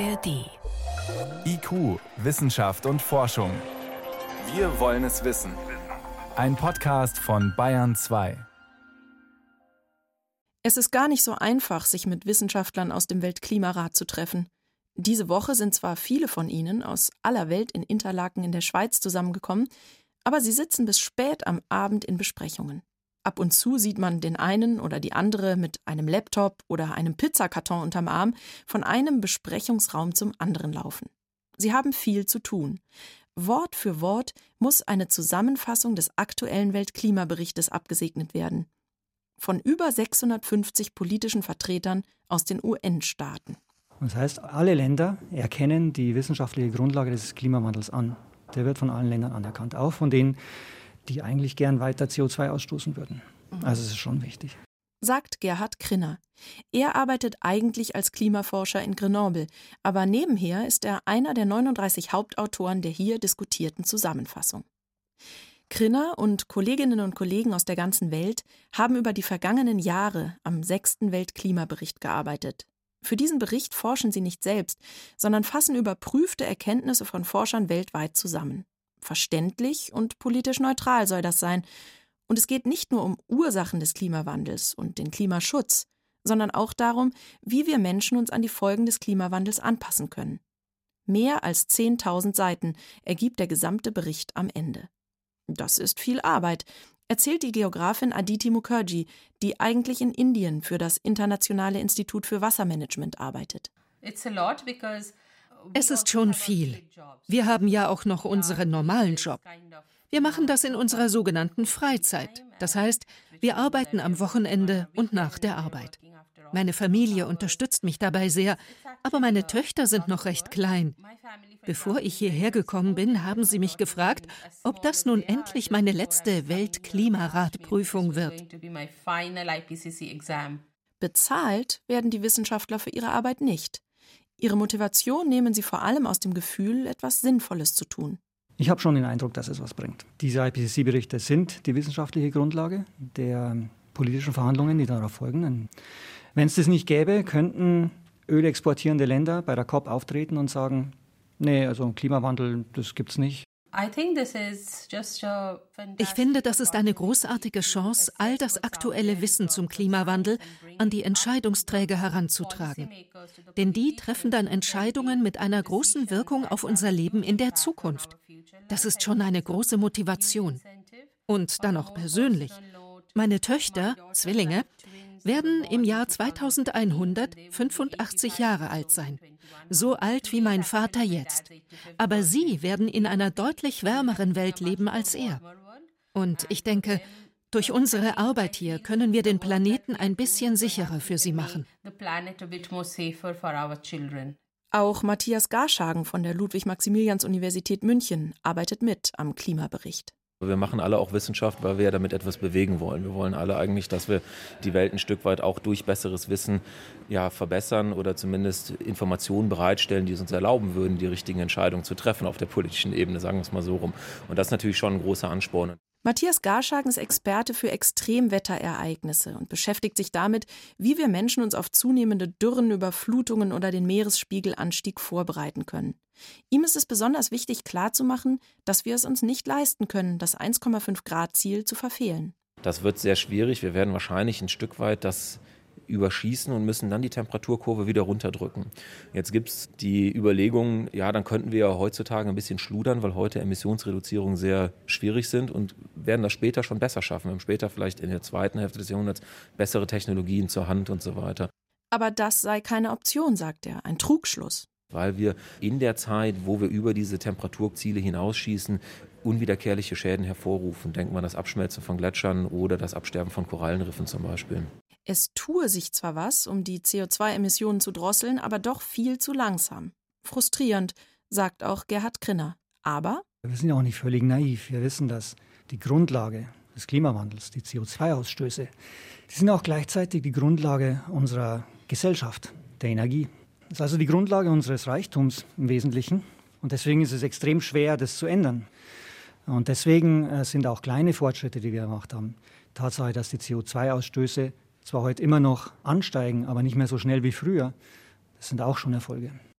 ARD. IQ, Wissenschaft und Forschung. Wir wollen es wissen. Ein Podcast von Bayern 2. Es ist gar nicht so einfach, sich mit Wissenschaftlern aus dem Weltklimarat zu treffen. Diese Woche sind zwar viele von ihnen aus aller Welt in Interlaken in der Schweiz zusammengekommen, aber sie sitzen bis spät am Abend in Besprechungen. Ab und zu sieht man den einen oder die andere mit einem Laptop oder einem Pizzakarton unterm Arm von einem Besprechungsraum zum anderen laufen. Sie haben viel zu tun. Wort für Wort muss eine Zusammenfassung des aktuellen Weltklimaberichtes abgesegnet werden. Von über 650 politischen Vertretern aus den UN-Staaten. Das heißt, alle Länder erkennen die wissenschaftliche Grundlage des Klimawandels an. Der wird von allen Ländern anerkannt, auch von denen, die eigentlich gern weiter CO2 ausstoßen würden. Mhm. Also es ist schon wichtig. Sagt Gerhard Krinner. Er arbeitet eigentlich als Klimaforscher in Grenoble, aber nebenher ist er einer der 39 Hauptautoren der hier diskutierten Zusammenfassung. Krinner und Kolleginnen und Kollegen aus der ganzen Welt haben über die vergangenen Jahre am sechsten Weltklimabericht gearbeitet. Für diesen Bericht forschen sie nicht selbst, sondern fassen überprüfte Erkenntnisse von Forschern weltweit zusammen. Verständlich und politisch neutral soll das sein. Und es geht nicht nur um Ursachen des Klimawandels und den Klimaschutz, sondern auch darum, wie wir Menschen uns an die Folgen des Klimawandels anpassen können. Mehr als 10.000 Seiten ergibt der gesamte Bericht am Ende. Das ist viel Arbeit, erzählt die Geografin Aditi Mukherjee, die eigentlich in Indien für das Internationale Institut für Wassermanagement arbeitet. It's a lot because es ist schon viel. Wir haben ja auch noch unseren normalen Job. Wir machen das in unserer sogenannten Freizeit. Das heißt, wir arbeiten am Wochenende und nach der Arbeit. Meine Familie unterstützt mich dabei sehr, aber meine Töchter sind noch recht klein. Bevor ich hierher gekommen bin, haben sie mich gefragt, ob das nun endlich meine letzte Weltklimaratprüfung wird. Bezahlt werden die Wissenschaftler für ihre Arbeit nicht. Ihre Motivation nehmen sie vor allem aus dem Gefühl, etwas Sinnvolles zu tun. Ich habe schon den Eindruck, dass es was bringt. Diese IPCC-Berichte sind die wissenschaftliche Grundlage der politischen Verhandlungen, die darauf folgen. Wenn es das nicht gäbe, könnten ölexportierende Länder bei der COP auftreten und sagen, nee, also Klimawandel, das gibt es nicht. Ich finde, das ist eine großartige Chance, all das aktuelle Wissen zum Klimawandel an die Entscheidungsträger heranzutragen. Denn die treffen dann Entscheidungen mit einer großen Wirkung auf unser Leben in der Zukunft. Das ist schon eine große Motivation. Und dann auch persönlich. Meine Töchter, Zwillinge, werden im Jahr 2100 85 Jahre alt sein. So alt wie mein Vater jetzt. Aber sie werden in einer deutlich wärmeren Welt leben als er. Und ich denke, durch unsere Arbeit hier können wir den Planeten ein bisschen sicherer für sie machen. Auch Matthias Garschagen von der Ludwig-Maximilians-Universität München arbeitet mit am Klimabericht. Wir machen alle auch Wissenschaft, weil wir damit etwas bewegen wollen. Wir wollen alle eigentlich, dass wir die Welt ein Stück weit auch durch besseres Wissen ja, verbessern oder zumindest Informationen bereitstellen, die es uns erlauben würden, die richtigen Entscheidungen zu treffen auf der politischen Ebene, sagen wir es mal so rum. Und das ist natürlich schon ein großer Ansporn. Matthias Garschagen ist Experte für Extremwetterereignisse und beschäftigt sich damit, wie wir Menschen uns auf zunehmende Dürren, Überflutungen oder den Meeresspiegelanstieg vorbereiten können. Ihm ist es besonders wichtig klarzumachen, dass wir es uns nicht leisten können, das 1,5 Grad Ziel zu verfehlen. Das wird sehr schwierig. Wir werden wahrscheinlich ein Stück weit das überschießen und müssen dann die Temperaturkurve wieder runterdrücken. Jetzt gibt es die Überlegung, ja, dann könnten wir ja heutzutage ein bisschen schludern, weil heute Emissionsreduzierungen sehr schwierig sind und werden das später schon besser schaffen. Wir haben später vielleicht in der zweiten Hälfte des Jahrhunderts bessere Technologien zur Hand und so weiter. Aber das sei keine Option, sagt er, ein Trugschluss weil wir in der Zeit, wo wir über diese Temperaturziele hinausschießen, unwiederkehrliche Schäden hervorrufen. Denken wir an das Abschmelzen von Gletschern oder das Absterben von Korallenriffen zum Beispiel. Es tue sich zwar was, um die CO2-Emissionen zu drosseln, aber doch viel zu langsam. Frustrierend, sagt auch Gerhard Krinner. Aber wir sind ja auch nicht völlig naiv. Wir wissen, dass die Grundlage des Klimawandels, die CO2-Ausstöße, die sind auch gleichzeitig die Grundlage unserer Gesellschaft, der Energie. Das ist also die Grundlage unseres Reichtums im Wesentlichen. Und deswegen ist es extrem schwer, das zu ändern. Und deswegen äh, sind auch kleine Fortschritte, die wir gemacht haben. Tatsache, dass die CO2-Ausstöße zwar heute immer noch ansteigen, aber nicht mehr so schnell wie früher. Das sind auch schon Erfolge.